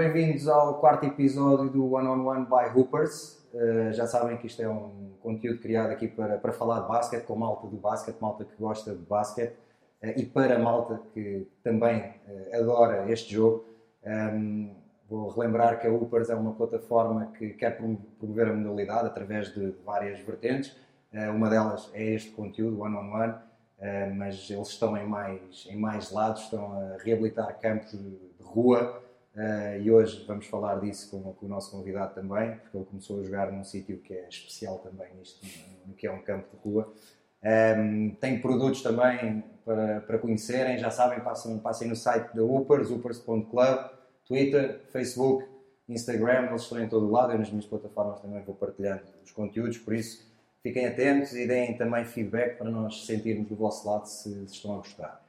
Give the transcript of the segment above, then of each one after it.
bem-vindos ao quarto episódio do One on One by Hoopers. Uh, já sabem que isto é um conteúdo criado aqui para, para falar de basquete, com malta do basquete, malta que gosta de basquete uh, e para malta que também uh, adora este jogo. Um, vou relembrar que a Hoopers é uma plataforma que quer promover a modalidade através de várias vertentes. uma delas é este conteúdo, One on One, mas eles estão em mais, em mais lados, estão a reabilitar campos de rua. Uh, e hoje vamos falar disso com, com, o nosso convidado também, porque ele começou a jogar num sítio que é especial também, nisto, no que é um campo de rua. Um, ehm, tem produtos também para, para conhecerem, já sabem, passem, passem no site da Upers, upers.club, Twitter, Facebook, Instagram, eles estão em todo lado, eu nas minhas plataformas também vou partilhando os conteúdos, por isso fiquem atentos e deem também feedback para nós sentirmos do vosso lado se, se estão a gostar.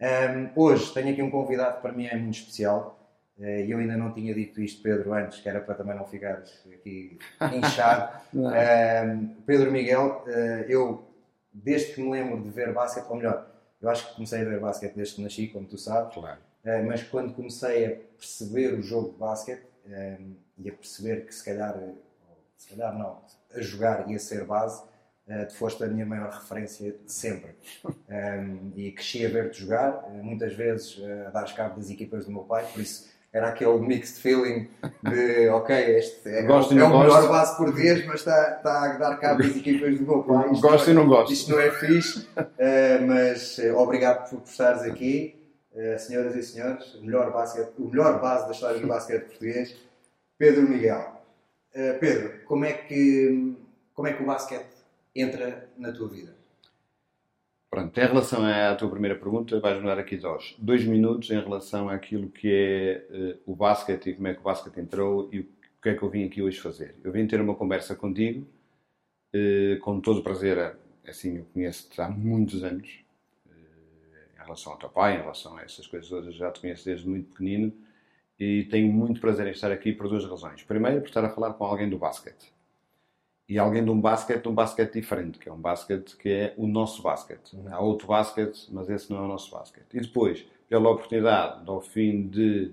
Um, ehm, hoje tenho aqui um convidado que para mim é muito especial, e eu ainda não tinha dito isto, Pedro, antes, que era para também não ficares aqui inchado. Pedro Miguel, eh, eu, desde que me lembro de ver basquete, ou melhor, eu acho que comecei a ver basquete desde que nasci, como tu sabes, claro. Eh, mas quando comecei a perceber o jogo de basquete e a perceber que se calhar, se calhar não, a jogar ia ser base, tu foste a minha maior referência sempre. e cresci a ver-te jogar, muitas vezes a dar cabo das equipas do meu pai, por isso era aquele mixed feeling de ok, este é, gosto é o gosto. melhor base português, mas está, está a dar cabo das equipas do meu pai. Isto gosto é, e não gosto. Isto não é fixe, uh, mas uh, obrigado por, por estares aqui, uh, senhoras e senhores. O melhor, basquete, o melhor base da história do basquete português, Pedro Miguel. Pedro, como é, que, como é que o basquete entra na tua vida? Pronto, em relação à tua primeira pergunta, vais-me dar aqui dois, dois minutos em relação àquilo que é uh, o basquete e como é que o basquete entrou e o que é que eu vim aqui hoje fazer. Eu vim ter uma conversa contigo, uh, com todo o prazer, assim, eu conheço-te há muitos anos, uh, em relação ao teu pai, em relação a essas coisas todas, já te conheço desde muito pequenino e tenho muito prazer em estar aqui por duas razões. Primeiro, por estar a falar com alguém do basquete e alguém de um basquete, de um basquete diferente, que é um basquete que é o nosso basquete. Uhum. Há outro basquete, mas esse não é o nosso basquete. E depois, pela oportunidade, ao fim de,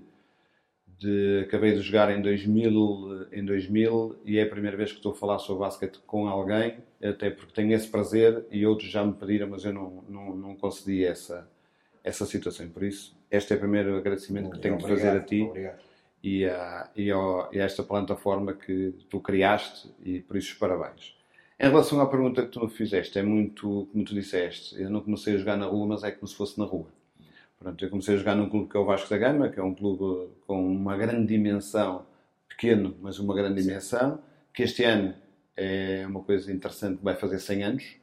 de acabei de jogar em 2000, em 2000 e é a primeira vez que estou a falar sobre basquete com alguém, até porque tenho esse prazer e outros já me pediram, mas eu não, não, não concedi essa, essa situação. Por isso, este é o primeiro agradecimento que tenho de fazer a ti. Obrigado e a, e, a, e a esta plataforma que tu criaste e por isso parabéns. Em relação à pergunta que tu me fizeste, é muito, como tu disseste, eu não comecei a jogar na rua, mas é como se fosse na rua. Pronto, eu comecei a jogar num clube que é o Vasco da Gama, que é um clube com uma grande dimensão, pequeno, mas uma grande Sim. dimensão, que este ano é uma coisa interessante, vai fazer 100 anos.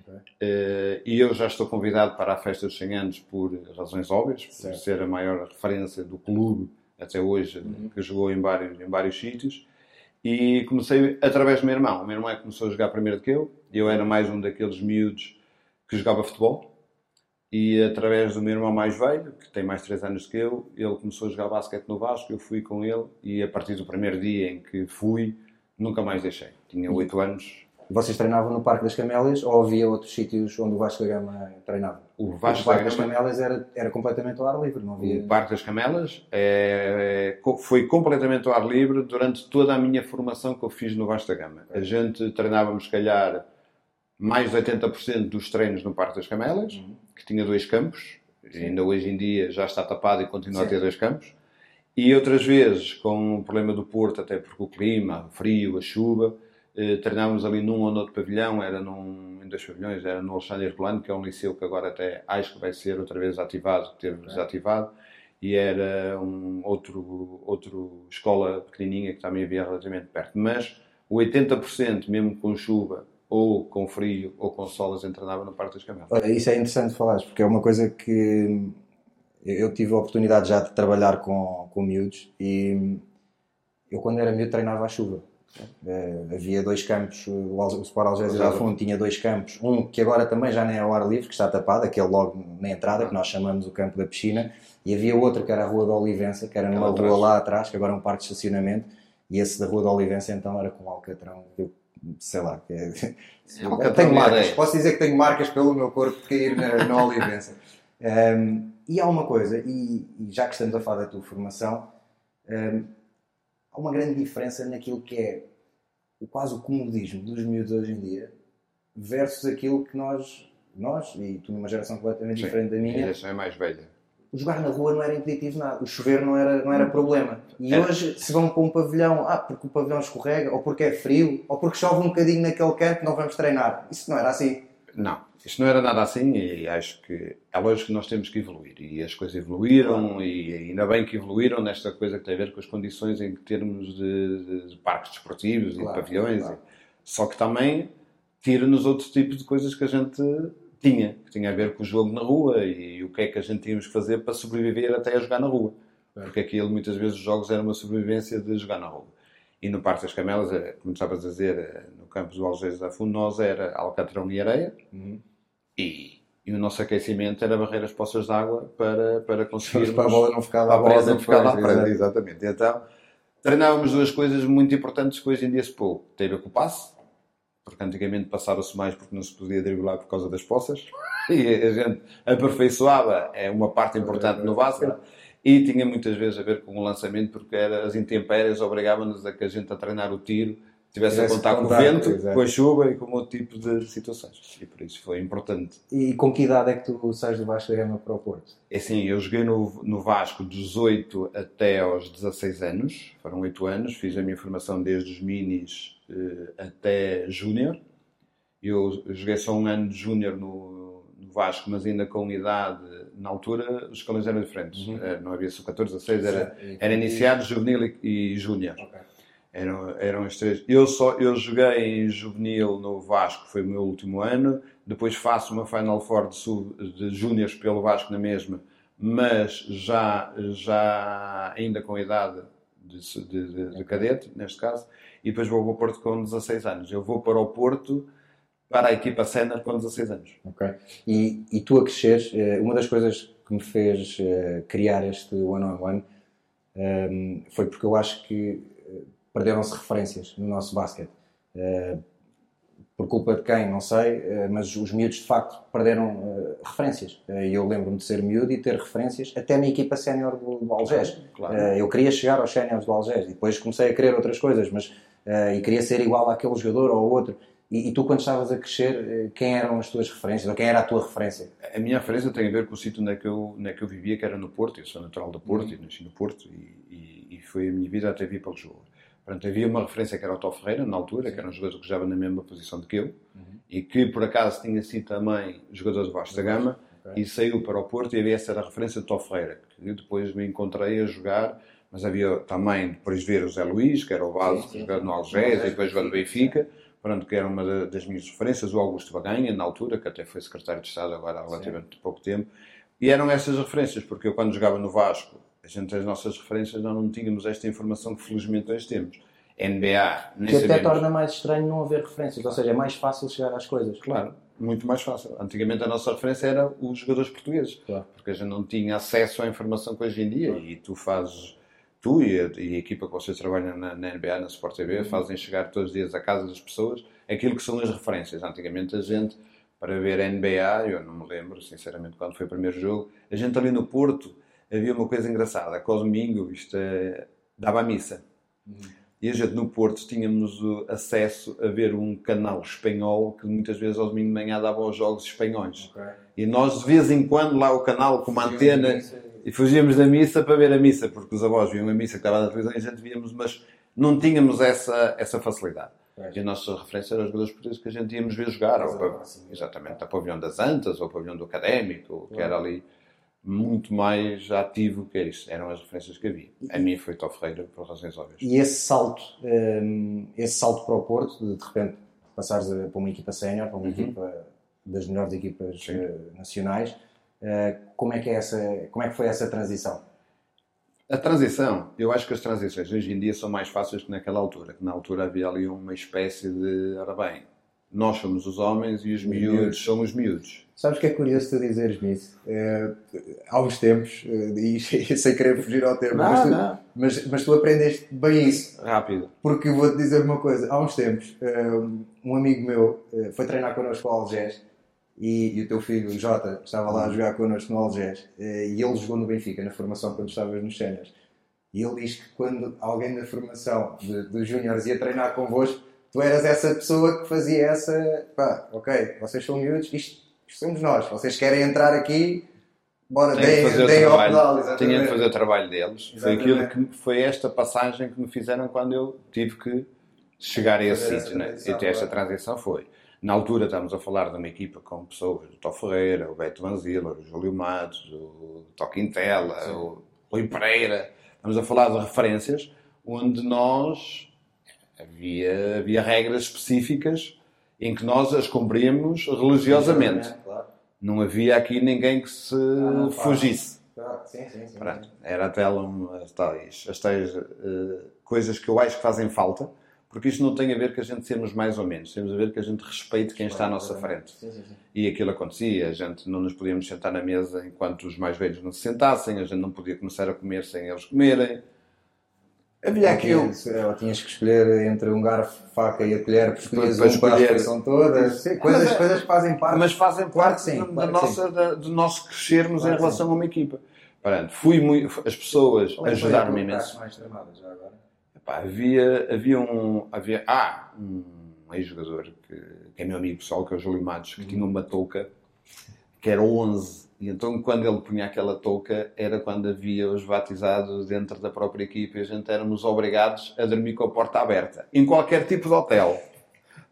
Okay. Uh, e eu já estou convidado para a festa dos 100 anos por razões óbvias, por certo. ser a maior referência do clube até hoje, uhum. que jogou em vários, em vários sítios. E comecei através do meu irmão. O meu irmão é que começou a jogar primeiro do que eu. Eu era mais um daqueles miúdos que jogava futebol. E através do meu irmão mais velho, que tem mais 3 anos que eu, ele começou a jogar basquete no Vasco. Eu fui com ele. E a partir do primeiro dia em que fui, nunca mais deixei. Tinha 8 anos, vocês treinavam no Parque das Camélias ou havia outros sítios onde o Vasco da Gama treinava? O, Vasco o Parque das Camélias era, era completamente ao ar livre, não havia... O Parque das Camélias é, é foi completamente ao ar livre durante toda a minha formação que eu fiz no Vasco da Gama. A gente treinávamos, se calhar, mais de 80% dos treinos no Parque das Camélias, uhum. que tinha dois campos. Ainda hoje em dia já está tapado e continua Sim. a ter dois campos. E outras vezes, com o problema do Porto, até porque o clima, o frio, a chuva eh, treinávamos ali num ou noutro pavilhão, era num, em dois pavilhões, era no Alexandre Herculano, que é um liceu que agora até acho que vai ser outra vez ativado, que teve desativado, e era um outro, outro escola pequenininha que também havia relativamente perto. Mas o 80%, mesmo com chuva, ou com frio, ou com sol, a gente treinava no Parque das Camelas. Olha, isso é interessante falar, porque é uma coisa que eu tive a oportunidade já de trabalhar com, com miúdos e eu quando era miúdo treinava à chuva Uh, havia dois campos, o Sport Algésia da Fundo tinha dois campos, um que agora também já nem é ao ar livre, que está tapado, aquele logo na entrada, que nós chamamos o campo da piscina, e havia outro que era a Rua da Olivença, que era numa rua lá atrás, que agora é um parque de estacionamento, e esse da Rua da Olivença então era com alcatrão, eu, sei lá, que é, é tenho marcas, posso dizer que tenho marcas pelo meu corpo de cair na, na Olivença. Um, e há uma coisa, e, e, já que estamos a falar da tua formação, Um, há uma grande diferença naquilo que é quase o comodismo dos miúdos hoje em dia versus aquilo que nós, nós e tu numa geração completamente Sim, diferente da A minha, geração é mais velha. jogar na rua não era impeditivo nada, o chover não era, não era problema. E É. hoje, se vão para um pavilhão, ah, porque o pavilhão escorrega, ou porque é frio, ou porque chove um bocadinho naquele canto, não vamos treinar. Isso não era assim. Não, isto não era nada assim e acho que é lógico que nós temos que evoluir. E as coisas evoluíram e ainda bem que evoluíram nesta coisa que tem a ver com as condições em termos de, de- parques desportivos e de Claro, pavilhões. claro. Só que também tira-nos outros tipos de coisas que a gente tinha, que tinha a ver com o jogo na rua e o que é que a gente tínhamos que fazer para sobreviver até a jogar na rua. Porque aquilo, muitas vezes, os jogos eram uma sobrevivência de jogar na rua. E no Parque das Camelas, eh, como estavas a dizer, no campus do Algés da Fundo, nós era alcatrão e areia e, e o nosso aquecimento era barrer as poças de água para, para conseguirmos... Para a bola não ficar lá para a bola não ficar lá presa, exatamente. Então, treinávamos duas coisas muito importantes que hoje em dia se pouco. Tem a ver com o passe, porque antigamente passava-se mais porque não se podia driblar por causa das poças, e a gente aperfeiçoava, é uma parte importante no basquete, e tinha muitas vezes a ver com o lançamento, porque era, as intempéries obrigavam-nos a que a gente a treinar o tiro tivesse a contar com o vento, exato. com a chuva e com outro tipo de situações. E por isso foi importante. E com que idade é que tu sais do Vasco da Gama para o Porto? É assim, eu joguei no, no Vasco dos 8 até aos 16 anos, foram 8 anos, fiz a minha formação desde os minis eh, até júnior. Eu joguei só um ano de júnior no, no Vasco, mas ainda com idade, na altura, os escalões eram diferentes. Eh, não havia sub-14, 16, era, era iniciado, juvenil e, e júnior. Ok. Eram, eram os três. Eu, só, eu joguei em juvenil no Vasco, foi o meu último ano. Depois faço uma Final Four de, sub- de júniores pelo Vasco na mesma, mas já, já ainda com idade de, de, de- de cadete, neste caso. E depois vou para o Porto com 16 anos. Eu vou para o Porto para a equipa sénior com 16 anos. Ok. E, e tu a cresceres, eh, uma das coisas que me fez eh, criar este one-on-one ehm, foi porque eu acho que perderam-se referências no nosso basquete. Eh, por culpa de quem, não sei, eh, mas os miúdos de facto perderam eh, referências. E eu lembro-me de ser miúdo e ter referências até na equipa sénior do, do Algés. Claro. Eh, eu queria chegar aos séniores do Algés e depois comecei a querer outras coisas, mas e queria ser igual àquele jogador ou outro. E, e tu, quando estavas a crescer, quem eram as tuas referências? Ou quem era a tua referência? A minha referência tem a ver com o sítio onde é que eu, onde é que eu vivia, que era no Porto. Eu sou natural do Porto e nasci no Porto e, e, e foi a minha vida até vir para Lisboa. Portanto, havia uma referência que era o Tó Ferreira, na altura, que era um jogador que jogava na mesma posição do que eu e que, por acaso, tinha sido também jogador de Vasco da Gama Ok. e saiu para o Porto e havia essa era a referência de Tó Ferreira, que eu depois me encontrei a jogar, mas havia também, depois ver o Zé Luís, que era o base, Sim, que sim. jogava no Algés e depois jogava no Benfica, Pronto, que era uma da- das minhas referências, o Augusto Baganha, na altura, que até foi secretário de Estado agora há relativamente pouco tempo. E eram essas referências, porque eu quando jogava no Vasco, a gente, as nossas referências, nós não tínhamos esta informação que felizmente hoje temos. NBA, nem Que até sabemos. torna mais estranho não haver referências, ou seja, é mais fácil chegar às coisas. Claro, muito mais fácil. Antigamente a nossa referência era os jogadores portugueses, Claro. porque a gente não tinha acesso à informação que hoje em dia e tu fazes, tu e a, e a equipa que vocês trabalham na, na NBA, na Sport TV, fazem chegar todos os dias à casa das pessoas aquilo que são as referências. Antigamente a gente, para ver a NBA, eu não me lembro, sinceramente, quando foi o primeiro jogo, a gente ali no Porto havia uma coisa engraçada, que ao domingo isto é, dava a missa. E a gente no Porto tínhamos acesso a ver um canal espanhol que muitas vezes ao domingo de manhã dava aos jogos espanhóis. E nós de vez em quando lá o canal com uma antena e fugíamos da missa para ver a missa, porque os avós viam a missa que estava na televisão e a gente víamos, mas não tínhamos essa, essa facilidade. Pois. E a nossa referência era os jogadores portugueses que a gente íamos ver jogar, ou Sim. exatamente, a pavilhão das Antas, ou o pavilhão do Académico, que era ali muito mais ativo que isso. Eram as referências que havia. A minha foi Tó Ferreira, por razões óbvias. E esse salto, hum, esse salto para o Porto, de, de repente passares para uma equipa sénior, para uma equipa das melhores equipas Sim. eh, nacionais, eh, como é que é essa, como é que foi essa transição? A transição, eu acho que as transições hoje em dia são mais fáceis que naquela altura, que na altura havia ali uma espécie de, ora bem, nós somos os homens e os miúdos miúdos. somos miúdos. Sabes que é curioso tu dizeres-me isso? Eh, há uns tempos, eh, e sem querer fugir ao termo, mas, tu, não. mas, mas tu aprendeste bem isso. Rápido. Porque vou-te dizer uma coisa, há uns tempos, eh, um amigo meu foi treinar connosco ao Algés e, e o teu filho, o Jota, estava lá a jogar connosco no Algés e ele jogou no Benfica, na formação quando estavas nos séniores. E ele diz que quando alguém da formação dos Júniores ia treinar convosco, tu eras essa pessoa que fazia essa. pá, ok, vocês são miúdos, isto, isto somos nós, vocês querem entrar aqui, bora, deem, deem ao pedal. Tinha de fazer o trabalho deles. Foi, aquilo que, foi esta passagem que me fizeram quando eu tive que chegar a esse sítio, né? E esta transição foi. Na altura estamos a falar de uma equipa com pessoas, o Tó Ferreira, o Beto Vanzila, o Júlio Matos, o Tó Quintela, Sim. o Rui Pereira. Estamos a falar de referências onde nós havia, havia regras específicas em que nós as cumpríamos religiosamente. Não havia aqui ninguém que se ah, fugisse. sim, sim, sim, Era até as tais, as tais uh, coisas que eu acho que fazem falta porque isto não tem a ver com a gente sermos mais ou menos, temos a ver que a gente respeite quem está à nossa frente. E aquilo acontecia, a gente não nos podíamos sentar na mesa enquanto os mais velhos não se sentassem, a gente não podia começar a comer sem eles comerem. Havia aquilo. Ou tinhas que escolher entre um garfo, faca e a colher, porque escolhias um para a refeição toda. Sim, coisas, mas, coisas que fazem parte. Mas fazem parte sim, da, claro nossa, da, do nosso crescermos claro em relação sim. a uma equipa. Portanto, fui muito, as pessoas ajudaram-me imenso. Mais tramadas já agora? Pá, havia, havia um. Havia, ah, um ex-jogador que, que, é meu amigo pessoal, que é o Júlio Matos, que uhum. tinha uma touca que era 11. E então, quando ele punha aquela touca, era quando havia os batizados dentro da própria equipa e a gente éramos obrigados a dormir com a porta aberta. Em qualquer tipo de hotel.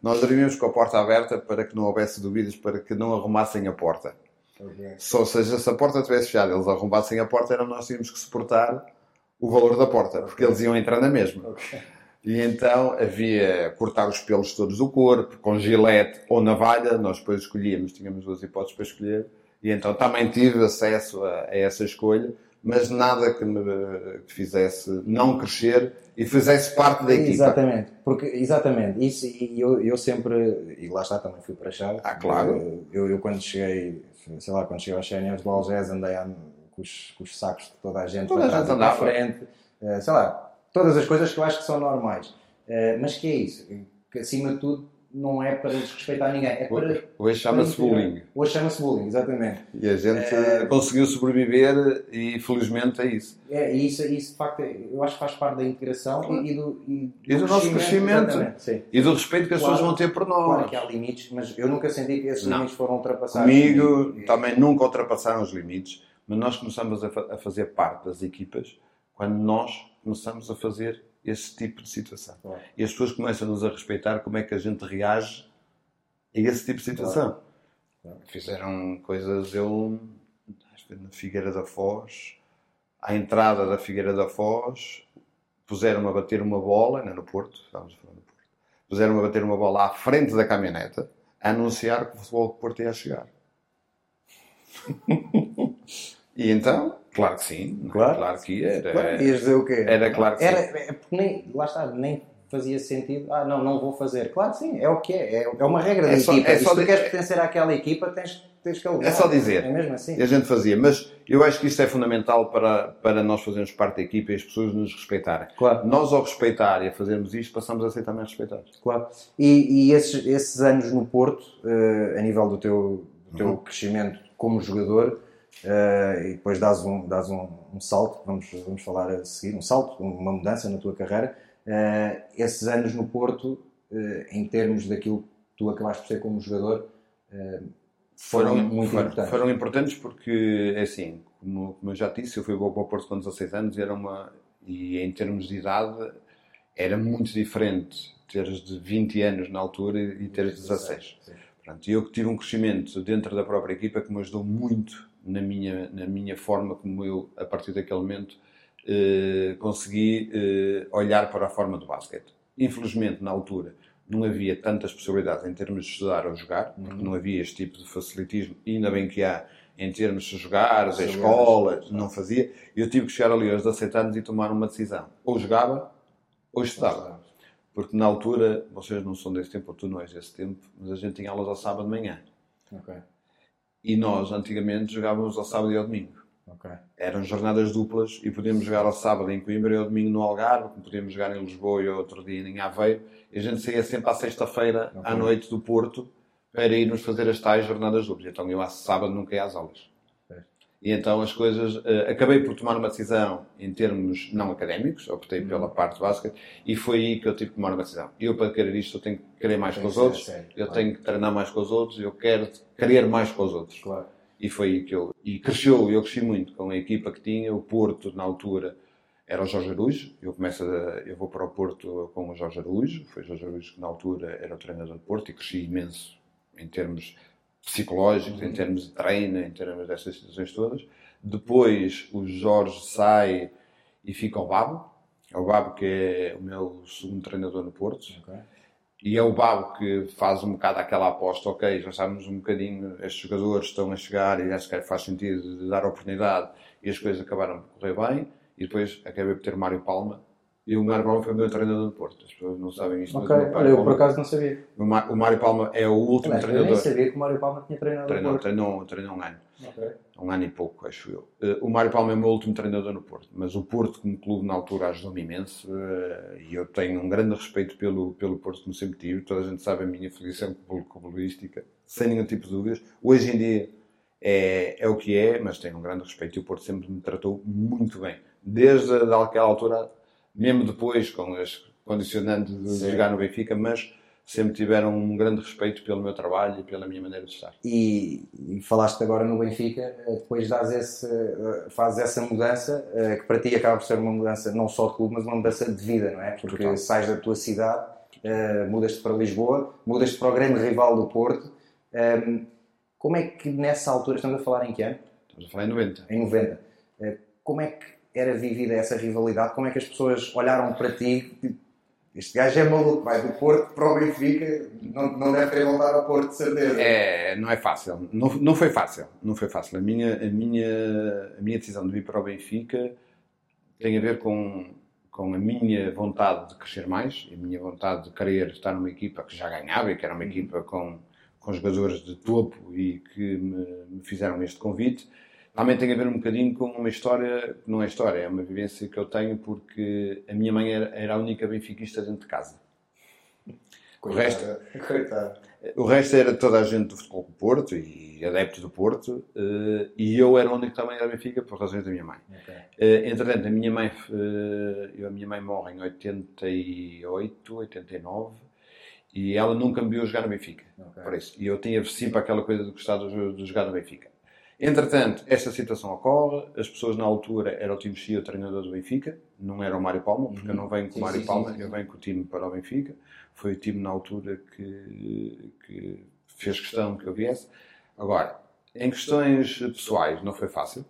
Nós dormíamos com a porta aberta para que não houvesse dúvidas, para que não arrumassem a porta. Okay. Só seja, se a porta estivesse fechada, eles arrumassem a porta, era nós tínhamos que suportar o valor da porta, porque eles iam entrar na mesma. Okay. E então havia cortar os pelos todos do corpo, com gilete ou navalha, nós depois escolhíamos, tínhamos duas hipóteses para escolher, e então também tive acesso a, a essa escolha, mas nada que me que fizesse não crescer e fizesse parte da equipa. Exatamente, porque, exatamente, isso, e eu, eu sempre, e lá está, também fui para a chave. Ah, claro. Eu, eu, quando cheguei, sei lá, quando cheguei aos séniores do Algés, andei a com os, com os sacos de toda a gente toda para, para a frente, uh, sei lá, todas as coisas que eu acho que são normais. Uh, mas que é isso? Que acima de tudo não é para desrespeitar ninguém, é para. Hoje chama-se bullying. Hoje chama-se bullying, exatamente. E a gente é... conseguiu sobreviver e felizmente é isso. É, e isso, isso de facto eu acho que faz parte da integração claro. e, do, e, do, e do nosso crescimento. E do respeito que as claro, pessoas vão ter por nós. Claro que há limites, mas eu nunca senti que esses não. limites foram ultrapassados. Comigo e... também nunca ultrapassaram os limites mas nós começamos a, fa a fazer parte das equipas quando nós começamos a fazer esse tipo de situação. Claro. E as pessoas começam-nos a respeitar como é que a gente reage a esse tipo de situação. Claro. Fizeram coisas, eu, na Figueira da Foz, à entrada da Figueira da Foz, puseram-me a bater uma bola, não, no Porto, estávamos a falar no Porto, puseram-me a bater uma bola à frente da caminhoneta, a anunciar que o futebol do Porto ia chegar. E então, claro que sim, é? claro, claro que. Era, claro, ias dizer o quê? Era claro que era, sim. É porque nem, lá está, nem fazia sentido, ah, não, não vou fazer. Claro que sim, é o que é, é, é uma regra é da só, equipa. É se tu queres pertencer àquela equipa, tens, tens que alugar. É só dizer. É mesmo assim. E a gente fazia, mas eu acho que isto é fundamental para, para nós fazermos parte da equipa e as pessoas nos respeitarem. Claro. Nós, ao respeitar e a fazermos isto, passamos a ser também respeitados. Claro. E, e esses, esses anos no Porto, uh, a nível do teu, do teu uhum. crescimento como jogador, Uh, e depois dás um, dás um, um, salto, vamos, vamos falar a seguir, um salto, uma mudança na tua carreira. Uh, esses anos no Porto, uh, em termos daquilo que tu acabaste por ser como jogador, foram, foram, muito foram, importantes. Foram importantes porque, é assim, como, como eu já disse, eu fui para o Porto com 16 anos e, era uma, e em termos de idade era muito diferente teres de 20 anos na altura e teres 16. Portanto, eu que tive um crescimento dentro da própria equipa que me ajudou muito na minha, na minha forma como eu, a partir daquele momento, eh, consegui eh, olhar para a forma do basquete. Infelizmente, na altura, não havia tantas possibilidades em termos de estudar ou jogar, porque uhum. não havia este tipo de facilitismo, ainda bem que há em termos de jogar, da escola, não fazia. Eu tive que chegar ali aos 17 anos e tomar uma decisão. Ou jogava, ou estudava. Porque na altura, vocês não são desse tempo, ou tu não és desse tempo, mas a gente tinha aulas ao sábado de manhã. Okay. E nós, antigamente, jogávamos ao sábado e ao domingo. Okay. Eram jornadas duplas e podíamos jogar ao sábado em Coimbra e ao domingo no Algarve, como podíamos jogar em Lisboa e outro dia em Aveiro. E a gente saía sempre à sexta-feira, okay. à noite do Porto, para irmos fazer as tais jornadas duplas. Então eu, à sábado, nunca ia às aulas. E então as coisas. Uh, acabei por tomar uma decisão em termos não académicos, optei uhum. pela parte básica, e foi aí que eu tive que tomar uma decisão. Eu, para querer isto, eu tenho que querer mais com os outros, sério, eu claro. tenho que treinar mais com os outros, eu quero querer mais com os outros. Claro. E foi aí que eu. E cresceu, eu cresci muito com a equipa que tinha, o Porto, na altura, era o Jorge Araújo. Eu, começo a, eu vou para o Porto com o Jorge Araújo. Foi o Jorge Araújo que, na altura, era o treinador do Porto e cresci imenso em termos psicológicos, em termos de treino, em termos dessas situações todas. Depois o Jorge sai e fica o Babo. É o Babo que é o meu segundo treinador no Porto. Okay. E é o Babo que faz um bocado aquela aposta, ok, já sabemos um bocadinho, estes jogadores estão a chegar e acho que faz sentido de dar oportunidade e as coisas acabaram por correr bem. E depois acabei por ter o Mário Palma, e o Mário Palma foi o meu treinador do Porto. As pessoas não sabem isto. Ok, olha, eu por acaso não sabia. O, Mário Palma é o último Mas, treinador. Eu nem sabia que o Mário Palma tinha treinado treinou, no Porto. Treinou, treinou um ano. Okay. Um ano e pouco, acho eu. Uh, o Mário Palma é o meu último treinador no Porto. Mas o Porto, como clube, na altura ajudou-me imenso. Uh, e eu tenho um grande respeito pelo, pelo Porto, como sempre tive. Toda a gente sabe a minha filiação futebolística, sem nenhum tipo de dúvidas. Hoje em dia é, é o que é, mas tenho um grande respeito. E o Porto sempre me tratou muito bem. Desde aquela altura mesmo depois com as condicionantes de Sim. jogar no Benfica, mas sempre tiveram um grande respeito pelo meu trabalho e pela minha maneira de estar. E, e falaste agora no Benfica, eh, depois dás esse, eh, fazes essa mudança, eh, que para ti acaba por ser uma mudança não só de clube, mas uma mudança de vida, não é? Porque Total. sais da tua cidade, mudas-te para Lisboa, mudas-te para o grande rival do Porto. Ehm, como é que nessa altura, estamos a falar em que ano? Estamos a falar em 90. Em 90. Como é que era vivida essa rivalidade? Como é que as pessoas olharam para ti? Este gajo é maluco, vai do Porto para o Benfica, não, não deve querer voltar ao Porto, de certeza. É, não é fácil. Não, não foi fácil. Não foi fácil. A minha, a, minha, a minha decisão de vir para o Benfica tem a ver com, com a minha vontade de crescer mais, a minha vontade de querer estar numa equipa que já ganhava e que era uma equipa com, com jogadores de topo e que me, me fizeram este convite também tem a ver um bocadinho com uma história, não é história, é uma vivência que eu tenho porque a minha mãe era, era a única benfiquista dentro de casa. O resto, o resto era toda a gente do futebol do Porto e adeptos do Porto uh, e eu era o único que também era Benfica por razões da minha mãe. Okay. Uh, entretanto, a minha mãe, uh, eu, a minha mãe morre em 88, 89 e ela nunca me viu jogar no Benfica. Okay. Por isso. E eu tinha sempre aquela coisa de gostar de, de jogar no Benfica. Entretanto, esta situação ocorre, as pessoas na altura era o time Chia, o treinador do Benfica, não era o Mário Palma, porque uhum. eu não venho com o Mário sim, Palma, sim, sim. eu venho com o time para o Benfica. Foi o time na altura que, que fez questão que eu viesse. Agora, em questões pessoais, não foi fácil,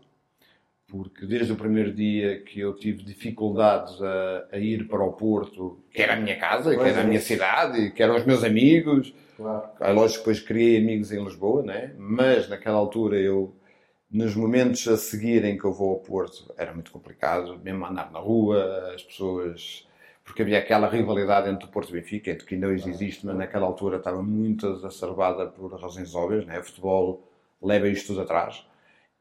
porque desde o primeiro dia que eu tive dificuldades a, a ir para o Porto, que era a minha casa, pois que era é. a minha cidade, que eram os meus amigos, Claro. É lógico que depois criei amigos em Lisboa, né? mas naquela altura eu, nos momentos a seguir em que eu vou ao Porto, era muito complicado, mesmo andar na rua, as pessoas. Porque havia aquela rivalidade entre o Porto e o Benfica, entre que ainda hoje existe, mas naquela altura estava muito exacerbada por razões óbvias, né? o futebol leva isto tudo atrás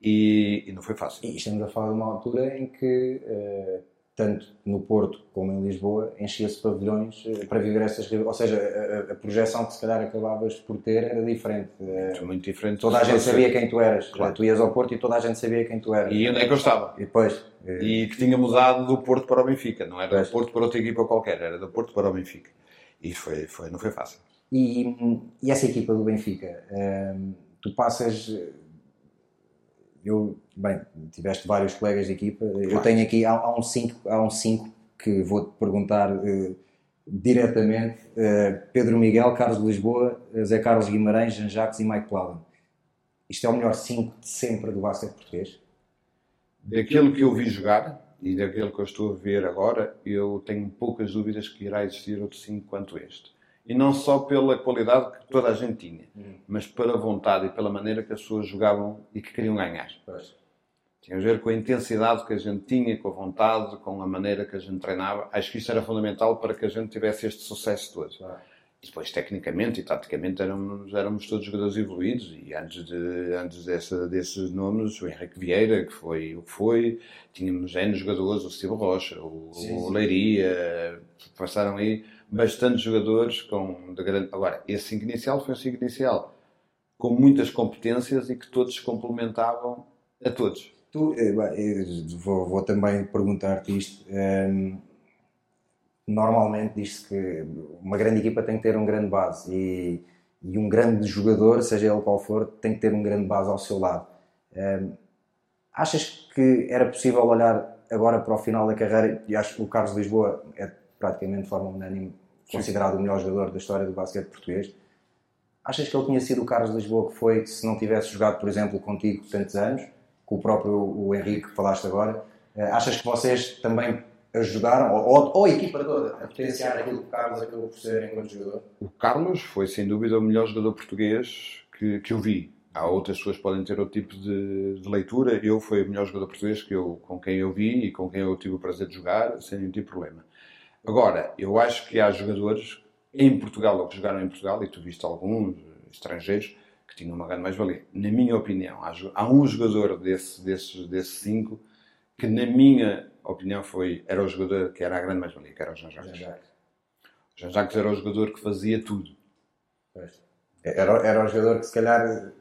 e, e, não foi fácil. E estamos a falar de uma altura em que. Uh tanto no Porto como em Lisboa, enchia-se pavilhões eh, para viver essas Ou seja, a, a, projeção que se calhar acabavas por ter era diferente. Eh, muito, muito diferente. Toda a gente sabia quem tu eras. Claro. Tu ias ao Porto e toda a gente sabia quem tu eras. E onde é que eu estava. E depois. E que tinha mudado do Porto para o Benfica. Não era pois. do Porto para outra equipa qualquer, era do Porto para o Benfica. E foi, foi, não foi fácil. E, e essa equipa do Benfica, tu passas eu, bem, tiveste vários colegas de equipa. Claro. Eu tenho aqui, há, há um cinco, há um cinco que vou-te perguntar uh, diretamente: uh, Pedro Miguel, Carlos de Lisboa, Zé Carlos Guimarães, Jean Jacques e Mike Plowden. Isto é o melhor 5 de sempre do basquete português? Daquilo que eu vi jogar e daquilo que eu estou a ver agora, eu tenho poucas dúvidas que irá existir outro 5 quanto este. E não só pela qualidade que toda a gente tinha, uhum. mas pela vontade e pela maneira que as pessoas jogavam e que queriam ganhar. Pois. Tinha a ver com a intensidade que a gente tinha, com a vontade, com a maneira que a gente treinava. Acho que isso era fundamental para que a gente tivesse este sucesso todo. E depois, tecnicamente e taticamente, éramos, éramos todos jogadores evoluídos. E antes, de, antes dessa, desses nomes, o Henrique Vieira, que foi o que foi, tínhamos N jogadores, o Steve Rocha, o, sim, o Leiria, passaram aí bastantes jogadores com de grande. Agora, esse 5 inicial foi um 5 inicial com muitas competências e que todos complementavam A todos. Tu, eh, vou, vou, também perguntar-te isto. Um, ehm, normalmente diz-se que uma grande equipa tem que ter um grande base e, e, um grande jogador, seja ele qual for, tem que ter um grande base ao seu lado. Um, ehm, achas que era possível olhar agora para o final da carreira? E acho que o Carlos Lisboa é praticamente de forma unânime considerado o melhor jogador da história do basquete português. Achas que ele tinha sido o Carlos Lisboa que foi se não tivesse jogado, por exemplo, contigo tantos anos, com o próprio o Henrique que falaste agora? Eh, achas que vocês também ajudaram, ou, ou a equipa toda, a potenciar aquilo que o Carlos acabou por ser enquanto jogador? O Carlos foi, sem dúvida, o melhor jogador português que, que eu vi. Há outras pessoas que podem ter outro tipo de, de, leitura. Eu fui o melhor jogador português que eu, com quem eu vi e com quem eu tive o prazer de jogar, sem nenhum tipo de problema. Agora, eu acho que há jogadores em Portugal, ou que jogaram em Portugal, e tu viste alguns estrangeiros, que tinham uma grande mais-valia. Na minha opinião, há, há um jogador desse, desses, desses cinco que, na minha opinião, foi, era o jogador que era a grande mais-valia, que era o Jean-Jacques. O Jean-Jacques era o jogador que fazia tudo. Era, era o jogador que, se calhar,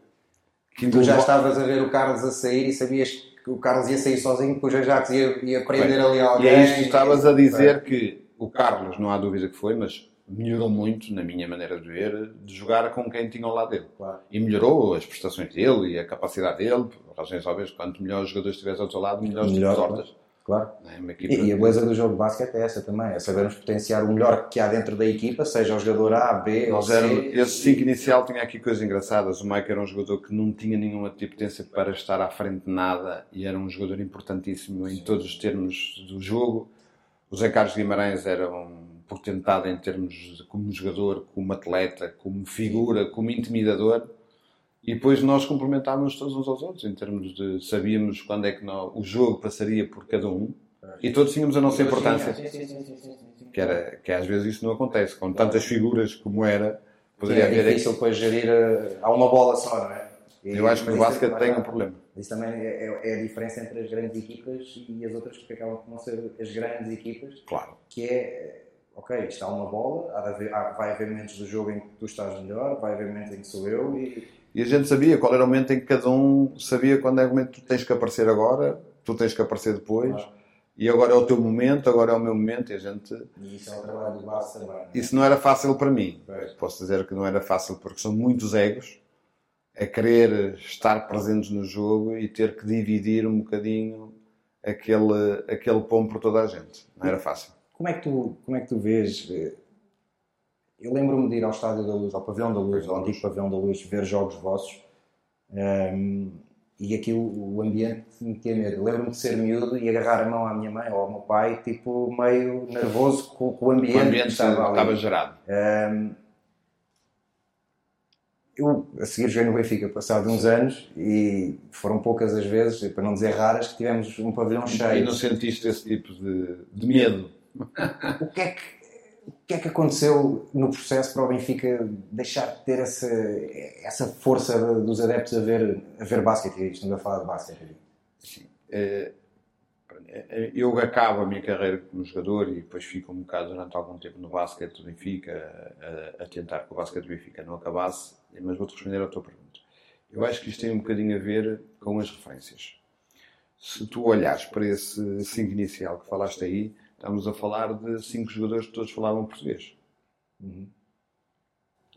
que tu já estavas a ver o Carlos a sair e sabias que o Carlos ia sair sozinho, depois o Jean-Jacques ia, ia prender Bem, ali alguém. E é isso que estavas a dizer que o Carlos, não há dúvida que foi, mas melhorou muito, na minha maneira de ver, de jogar com quem tinha ao lado dele. Claro. E melhorou as prestações dele e a capacidade dele, por razões óbvias, quanto melhor os jogadores estivessem ao seu lado, melhores melhor, tortas. Claro. É? Equipa... E, e, a beleza do jogo de basquete é essa também, é sabermos potenciar o melhor que há dentro da equipa, seja o jogador A, B ou C. Esse 5 inicial tinha aqui coisas engraçadas. O Mike era um jogador que não tinha nenhuma potência para estar à frente de nada e era um jogador importantíssimo em todos os termos do jogo. O Zé Carlos Guimarães era um portentado em termos de, como jogador, como atleta, como figura, como intimidador. E depois nós complementávamos todos uns aos outros, em termos de sabíamos quando é que nós, o jogo passaria por cada um e todos tínhamos a nossa importância. Que, era, que às vezes isso não acontece. Com tantas figuras como era, poderia é haver. É difícil depois gerir. Há uma bola só, não é? E, Eu acho que o basquete tem um problema. Isso também é, é, é, a diferença entre as grandes equipas e as outras que acabam por não ser as grandes equipas. Claro. Que é ok, está uma bola, haver, vai haver momentos do jogo em que tu estás melhor, vai haver momentos em que sou eu e... E a gente sabia qual era o momento em que cada um sabia quando é o momento que tu tens que aparecer agora, tu tens que aparecer depois, ah. e agora é o teu momento, agora é o meu momento, e a gente... E isso é o trabalho do base também. É? Isso não era fácil para mim. Posso dizer que não era fácil porque são muitos egos a querer estar presentes no jogo e ter que dividir um bocadinho aquele, aquele pão por toda a gente. Não era fácil. Como é que tu, como é que tu vês? Eh, eu lembro-me de ir ao Estádio da Luz, ao Pavilhão da Luz, ao antigo Pavilhão da Luz, ver jogos vossos um, ehm, e aquilo, o ambiente me tinha medo. Lembro-me de ser miúdo e agarrar a mão à minha mãe ou ao meu pai, tipo, meio nervoso com, com o ambiente. O ambiente estava, estava gerado. Um, ehm, eu, a seguir, joguei no Benfica passado uns anos e foram poucas as vezes, para não dizer raras, que tivemos um pavilhão cheio. E não sentiste esse tipo de, de medo? o que é que o que é que aconteceu no processo para o Benfica deixar de ter essa, essa força dos adeptos a ver, a ver basquete? Estamos a falar de basquete. Sim. É, eu acabo a minha carreira como jogador e depois fico um bocado durante algum tempo no basquete do Benfica a, a tentar que o basquete do Benfica não acabasse, mas vou-te responder à tua pergunta. Eu acho que isto tem um bocadinho a ver com as referências. Se tu olhares para esse 5 inicial que falaste aí, Estamos a falar de cinco jogadores que todos falavam português. Uhum.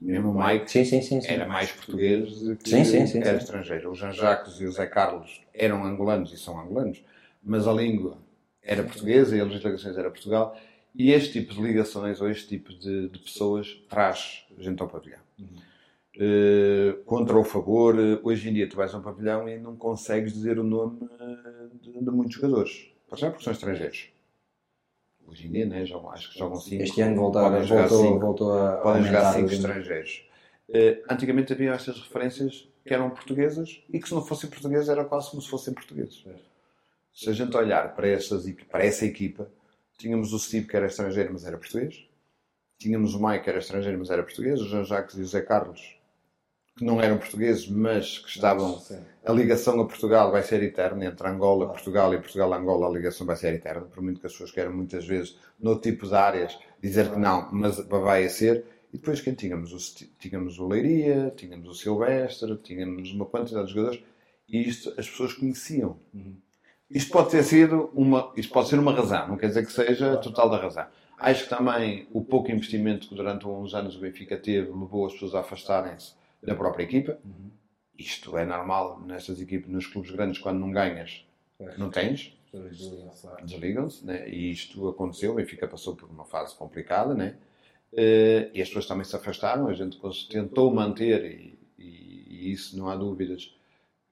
Mesmo o Mike sim, sim, sim, era mais português do que era estrangeiro. O Jean Jacques e o Zé Carlos eram angolanos e são angolanos, mas a língua era portuguesa e as ligações era Portugal. E este tipo de ligações ou este tipo de, de pessoas traz gente ao pavilhão. Uhum. Uh, contra o favor, hoje em dia tu vais a um pavilhão e não consegues dizer o nome de, de muitos jogadores. Para já porque são estrangeiros hoje em dia, né? jogam, acho que jogam 5. Este ano voltaram, voltou, cinco, voltou a podem jogar 5 estrangeiros. Uh, antigamente havia estas referências que eram portuguesas e que se não fossem portuguesas era quase como se fossem portugueses. Se a gente olhar para, essas, para essa equipa, tínhamos o Steve que era estrangeiro mas era português, tínhamos o Mike que era estrangeiro mas era português, o Jean Jacques e o Zé Carlos que não eram portugueses, mas que estavam. A ligação a Portugal vai ser eterna, entre Angola, Portugal e Portugal-Angola, a ligação vai ser eterna, por muito que as pessoas queiram muitas vezes, no tipo de áreas, dizer que não, mas vai ser. E depois quem tínhamos? O, tínhamos o Leiria, tínhamos o Silvestre, tínhamos uma quantidade de jogadores, e isto as pessoas conheciam. Isto pode ter sido uma, isto pode ser uma razão, não quer dizer que seja a total da razão. Acho que também o pouco investimento que durante uns anos o Benfica teve levou as pessoas a afastarem-se da própria equipa. Isto é normal nestas equipas, nos clubes grandes, quando não ganhas, não tens. Desligam-se, né? e isto aconteceu. O Benfica passou por uma fase complicada, né? Eh, e as pessoas também se afastaram. A gente tentou manter, e, e, e isso não há dúvidas,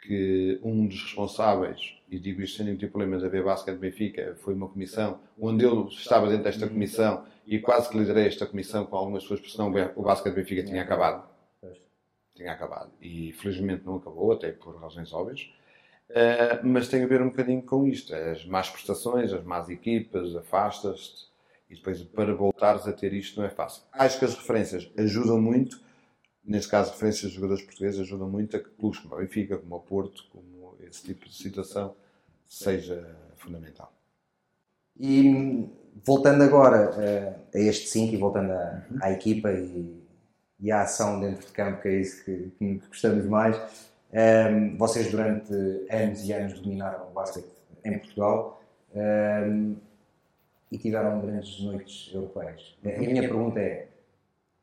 que um dos responsáveis, e digo isto sem nenhum tipo de problema, da B-Basket Benfica, foi uma comissão onde eu estava dentro desta comissão e quase que liderei esta comissão com algumas pessoas, porque senão o Basket Benfica tinha acabado. Tinha acabado. E felizmente não acabou, até por razões óbvias. Uh, mas tem a ver um bocadinho com isto. As más prestações, as más equipas, afastas-te. E depois para voltares a ter isto não é fácil. Acho que as referências ajudam muito neste caso, referências de jogadores portugueses ajudam muito a que clubes como o Benfica, como o Porto, como esse tipo de situação, seja fundamental. E voltando agora uh, a este 5 e voltando uhum. à equipa e, e, à ação dentro de campo, que é isso que, que gostamos mais, um, vocês durante anos e anos dominaram o basquete em Portugal um, e tiveram grandes noites europeias. A minha pergunta é: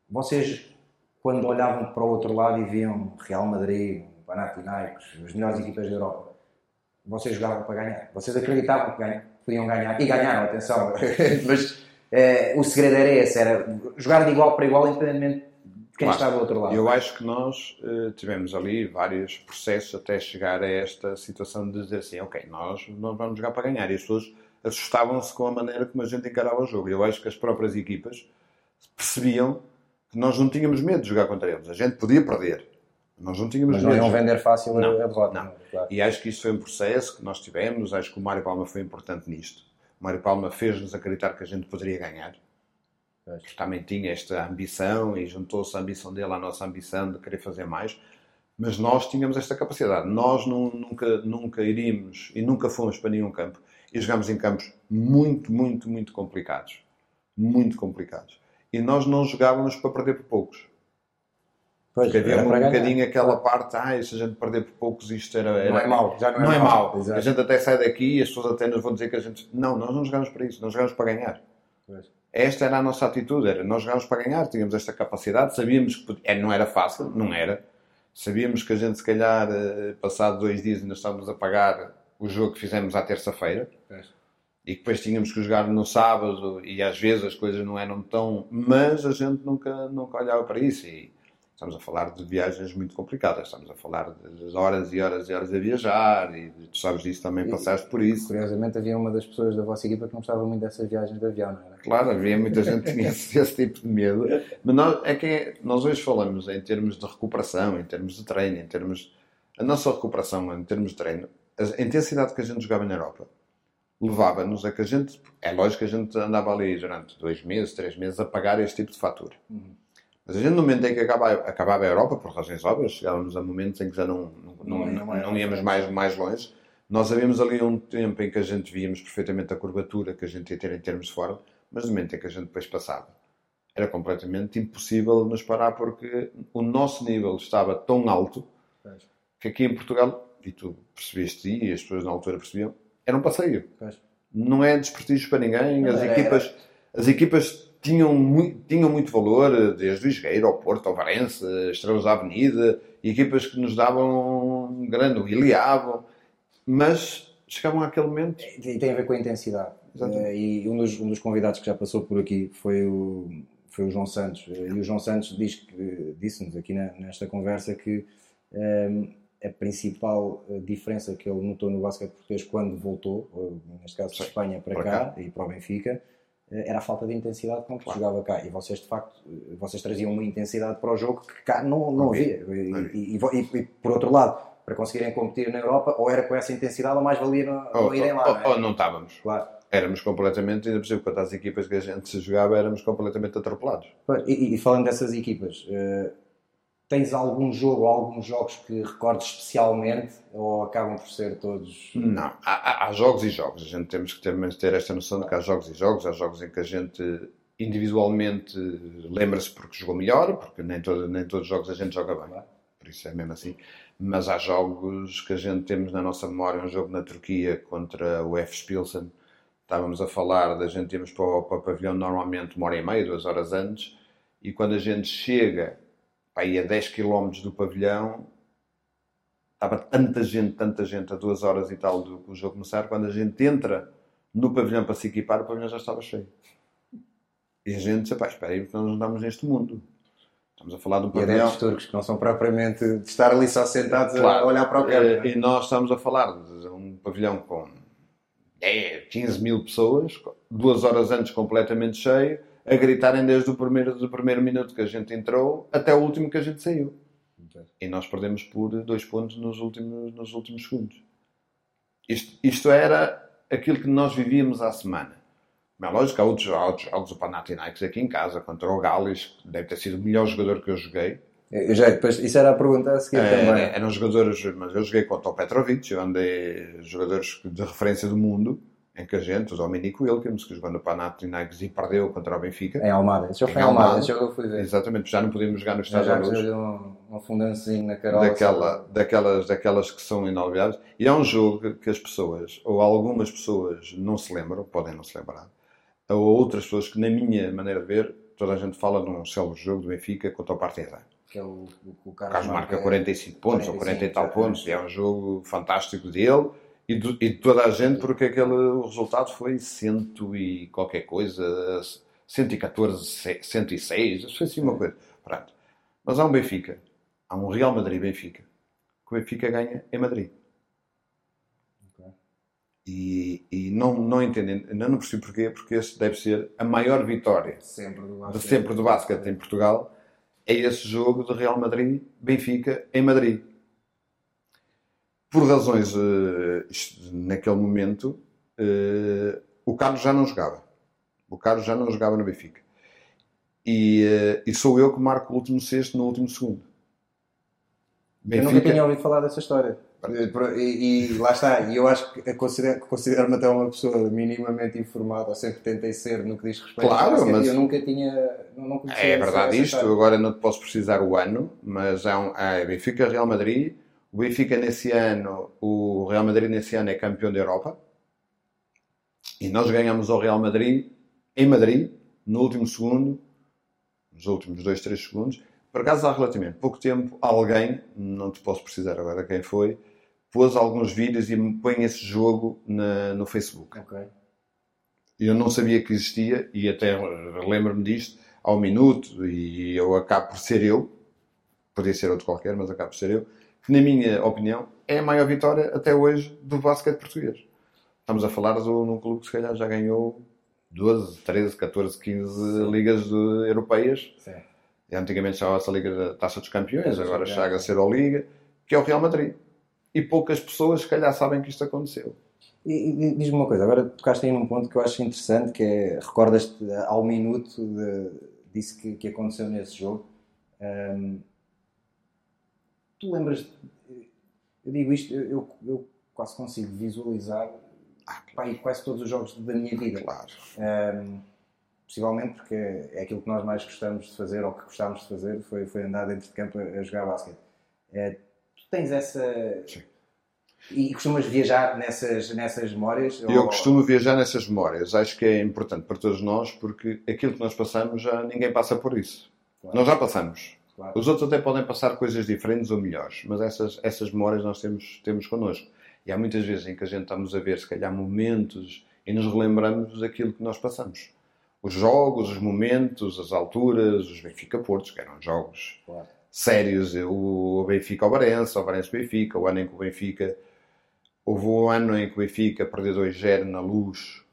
vocês quando olhavam para o outro lado e viam Real Madrid, Panathinaikos, as melhores equipas da Europa, vocês jogavam para ganhar. Vocês acreditavam que podiam ganhar. E ganharam, atenção. Mas eh, o segredo era esse, era jogar de igual para igual, independentemente de quem estava do outro lado. Eu acho que nós uh, tivemos ali vários processos até chegar a esta situação de dizer assim, ok, nós não vamos jogar para ganhar. E as pessoas assustavam-se com a maneira como a gente encarava o jogo. Eu acho que as próprias equipas percebiam nós não tínhamos medo de jogar contra eles. A gente podia perder. Nós não tínhamos Mas não iam vender fácil não, a derrota. Não. Claro. E acho que isso foi um processo que nós tivemos. Acho que o Mário Palma foi importante nisto. O Mário Palma fez-nos acreditar que a gente poderia ganhar. Porque também tinha esta ambição e juntou-se a ambição dele à nossa ambição de querer fazer mais. Mas nós tínhamos esta capacidade. Nós não, nunca, nunca iríamos e nunca fomos para nenhum campo. E jogámos em campos muito, muito, muito complicados. Muito complicados e nós não jogávamos para perder por poucos. Pois, Porque havia um bocadinho aquela parte, ah, se a gente perder por poucos, isto era. era não é mau, já não, não é, é mau. A gente até sai daqui e as pessoas até nos vão dizer que a gente. Não, nós não jogamos para isso, nós jogamos para ganhar. Pois. Esta era a nossa atitude, era nós jogávamos para ganhar, tínhamos esta capacidade, sabíamos que é, não era fácil, não era. Sabíamos que a gente, se calhar, eh, passado dois dias, ainda estávamos a pagar o jogo que fizemos à terça-feira e que depois tínhamos que jogar no sábado e às vezes as coisas não eram tão. Mas a gente nunca, nunca olhava para isso. E estamos a falar de viagens muito complicadas, estamos a falar de horas e horas e horas a viajar e tu sabes disso também, passaste por isso. Curiosamente havia uma das pessoas da vossa equipa que não gostava muito dessas viagens de avião, não era? Claro, havia muita gente que tinha esse, esse tipo de medo. Mas nós, é que nós hoje falamos em termos de recuperação, em termos de treino, em termos. A nossa recuperação, em termos de treino, a intensidade que a gente jogava na Europa levava-nos a que a gente. É lógico que a gente andava ali durante dois meses, três meses a pagar este tipo de fatura. Uhum. Mas a gente, no momento em que acabava, acabava a Europa, por razões óbvias, chegávamos a momentos em que já não, não, não, não, íamos mais, mais longe. Nós havíamos ali um tempo em que a gente víamos perfeitamente a curvatura que a gente ia ter em termos de forma, mas no momento em que a gente depois passava, era completamente impossível nos parar porque o nosso nível estava tão alto que aqui em Portugal, e tu percebeste e as pessoas na altura percebiam, era um passeio. Não é desprestígio para ninguém. As equipas, as equipas tinham muito, tinham muito valor, desde o Isgueiro ao Porto, ao Varense, Estrelas da Avenida, equipas que nos davam um grande, o Iliavam, mas chegavam àquele momento. E tem a ver com a intensidade. Uh, e um dos, um dos convidados que já passou por aqui foi o, foi o João Santos. E o João Santos disse-nos aqui na, nesta conversa que um, ehm, a principal eh, diferença que ele notou no basquete português quando voltou, neste caso a Espanha para, para cá, cá, e para o Benfica, eh, era a falta de intensidade com que claro. jogava cá. E vocês, de facto, eh, vocês traziam uma intensidade para o jogo que cá não, não havia. E, e, e, e, por outro lado, para conseguirem competir na Europa, ou era com essa intensidade, ou mais valia não, ou, não irem lá. Ou não, é? ou não estávamos. Claro. Éramos completamente, ainda por cima, quanto às equipas que a gente se jogava, éramos completamente atropelados. E, falando dessas equipas, Tens algum jogo ou alguns jogos que recordes especialmente ou acabam por ser todos. Não, há, há jogos e jogos. A gente temos que ter, ter esta noção de que há jogos e jogos. Há jogos em que a gente individualmente lembra-se porque jogou melhor, porque nem, todo, nem todos os jogos a gente joga bem. por isso é mesmo assim. Mas há jogos que a gente temos na nossa memória, um jogo na Turquia contra o F. Spilsen, estávamos a falar da gente irmos para o, para o pavilhão normalmente uma hora e meia, duas horas antes, e quando a gente chega aí a 10 km do pavilhão, estava tanta gente, tanta gente, a duas horas e tal do, do jogo começar, quando a gente entra no pavilhão para se equipar, o pavilhão já estava cheio. E a gente disse, pá, espera aí, porque nós não andamos neste mundo. Estamos a falar de um E pavilhão... adeptos turcos que não são propriamente de estar ali só sentados Claro. a olhar para o campo. Eh, é? E nós estamos a falar de um pavilhão com 10, 15 mil pessoas, duas horas antes completamente cheio, a gritarem desde o primeiro, do primeiro minuto que a gente entrou até o último que a gente saiu. E nós perdemos por dois pontos nos últimos, nos últimos segundos. Isto, isto era aquilo que nós vivíamos à semana. É lógico, há outros jogos, jogos do Panathinaikos aqui em casa, contra o Galis, que deve ter sido o melhor jogador que eu joguei. Eu já, depois, isso era a pergunta a seguir É, também. eram jogadores, mas eu joguei contra o Petrovic, eu andei jogadores de referência do mundo, em que a gente, o Dominico Wilkins, que jogou no Panathinaikos e perdeu contra o Benfica. Em Almada. Esse jogo foi em Almada. Almada. Esse jogo eu fui ver. Exatamente, já não podíamos jogar no Já Estádio já da Luz. de um, um fundancezinho na carola. Daquela, daquelas, daquelas que são inolvidáveis. E é um jogo que as pessoas, ou algumas pessoas, não se lembram, podem não se lembrar, ou outras pessoas que, na minha maneira de ver, toda a gente fala num célebre jogo do Benfica contra o Partizan. Que é o, o, o Carlos marca 45 pontos ou 40 e 45, tal pontos, e é um jogo fantástico dele e de, e toda a gente, porque aquele o resultado foi cento e qualquer coisa, 114, 106, isso foi assim uma coisa. Pronto. Mas há um Benfica, há um Real Madrid-Benfica, que o Benfica ganha em Madrid. Ok. E, e não, não entendem, ainda não percebo porquê, porque esse deve ser a maior vitória Sempre do de basquete. sempre do basquete em Portugal é esse jogo de Real Madrid-Benfica em Madrid. Por razões, eh, naquele momento, eh, o Carlos já não jogava. O Carlos já não jogava no Benfica. E, eh, e sou eu que marco o último sexto no último segundo. Eu nunca tinha ouvido falar dessa história. E, e lá está, e eu acho que considero- considero-me até uma pessoa minimamente informada, ou sempre tentei ser no que diz respeito Claro, basquete, mas- eu nunca tinha. Não conhecia É verdade isto, agora não te posso precisar o ano, mas há um, há Benfica Real Madrid. O Benfica nesse ano, o Real Madrid nesse ano é campeão da Europa. E nós ganhamos ao Real Madrid em Madrid, no último segundo, nos últimos dois, três segundos. Por acaso há relativamente pouco tempo, alguém, não te posso precisar agora quem foi, pôs alguns vídeos e me põe esse jogo na- no Facebook. Ok. Eu não sabia que existia e até lembro-me disto ao minuto e eu acabo por ser eu, podia ser outro qualquer, mas acabo por ser eu, que na minha opinião é a maior vitória até hoje do basquete português. Estamos a falar de um clube que se calhar já ganhou 12, 13, 14, 15 ligas europeias. Sim. Antigamente chamava-se a Liga da Taça dos Campeões, É, agora chega a ser a Liga, que é o Real Madrid. E poucas pessoas se calhar sabem que isto aconteceu. E, e diz-me uma coisa, agora tocaste aí num ponto que eu acho interessante, que é, recordas-te ao minuto de, disso que, que aconteceu nesse jogo. Ahm, tu lembras, eu digo isto, eu, eu, quase consigo visualizar pá, aí quase todos os jogos da minha vida. Claro. Ahm, possivelmente porque é aquilo que nós mais gostamos de fazer, ou que gostámos de fazer, foi, foi andar dentro de campo a, a jogar basquete. Eh, tu tens essa... Sim. E costumas viajar nessas, nessas memórias? Eu Ou- costumo viajar nessas memórias. Acho que é importante para todos nós, porque aquilo que nós passamos já ninguém passa por isso. Claro. Nós já passamos. Claro. Os outros até podem passar coisas diferentes ou melhores, mas essas, essas memórias nós temos, temos connosco. E há muitas vezes em que a gente estamos a ver, se calhar, momentos e nos relembramos daquilo que nós passamos. Os jogos, os momentos, as alturas, os Benfica-Portos, que eram jogos Claro. sérios. O Benfica ao Varense, o Varense Benfica, o ano em que o Benfica. Houve um ano em que o Benfica perdeu 2-0 na luz,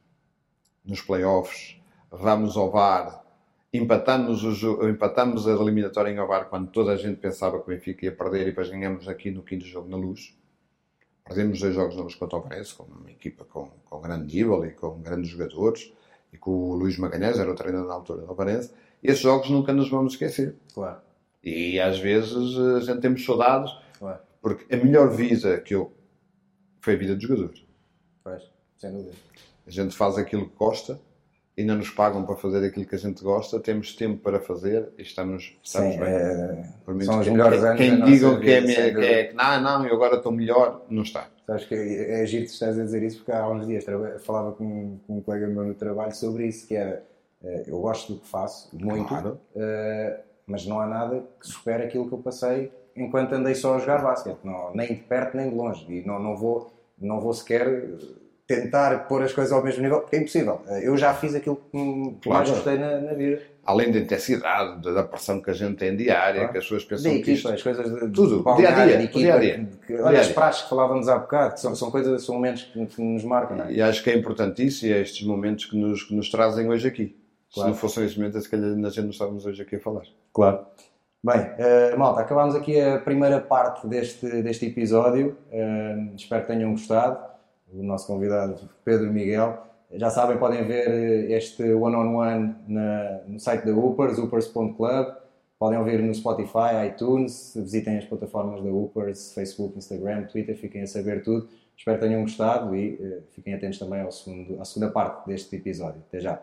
nos playoffs. Vamos ao VAR, empatamos, o empatamos a eliminatória em VAR quando toda a gente pensava que o Benfica ia perder e depois ganhamos aqui no quinto jogo na luz. Perdemos dois jogos na luz contra o Varense, com uma equipa com, com grande nível e com grandes jogadores, e com o Luís Magalhães, era o treinador na altura do Varense. Esses jogos nunca nos vamos esquecer. Claro. E às vezes a gente temos saudades, Claro. porque a melhor vida que eu. foi a vida do jogador. Pois, sem dúvida. A gente faz aquilo que gosta ainda nos pagam para fazer aquilo que a gente gosta, temos tempo para fazer e estamos, estamos Sim, bem. é, são os melhores anos Quem digam que é, minha- que é que não, não, eu agora estou melhor, não está. Sabes que é giro tu estás a dizer isso porque há uns dias falava com, com um colega meu no trabalho sobre isso, que era eh, eu gosto do que faço, muito, Claro. eh, mas não há nada que supere aquilo que eu passei enquanto andei só a jogar basquete, não, nem de perto nem de longe, e não, não, vou, não vou sequer tentar pôr as coisas ao mesmo nível, porque é impossível. Eh, Eu já fiz aquilo que mais Claro. gostei na, na vida. Além da intensidade, da- da pressão que a gente tem diária, Claro. que as pessoas pensam que equipa, isto... as coisas de, Tudo, de dia a dia, de equipa, dia a dia. que- que- olha, dia as praxes que falávamos há bocado, que são, são coisas, são momentos que, que nos marcam, não é? E acho que é importante isso e é estes momentos que nos, que nos trazem hoje aqui. Claro. Se não fossem estes momentos, se calhar a gente não estávamos hoje aqui a falar. Claro. Bem, eh, malta, acabámos aqui a primeira parte deste, deste episódio. Eh, espero que tenham gostado. O nosso convidado Pedro Miguel. Já sabem, podem ver eh, este one-on-one na- no site da Hoopers, hoopers.club. Podem ouvir no Spotify, iTunes. Visitem as plataformas da Hoopers, Facebook, Instagram, Twitter. Fiquem a saber tudo. Espero que tenham gostado e eh, fiquem atentos também ao segundo, à segunda parte deste episódio. Até já.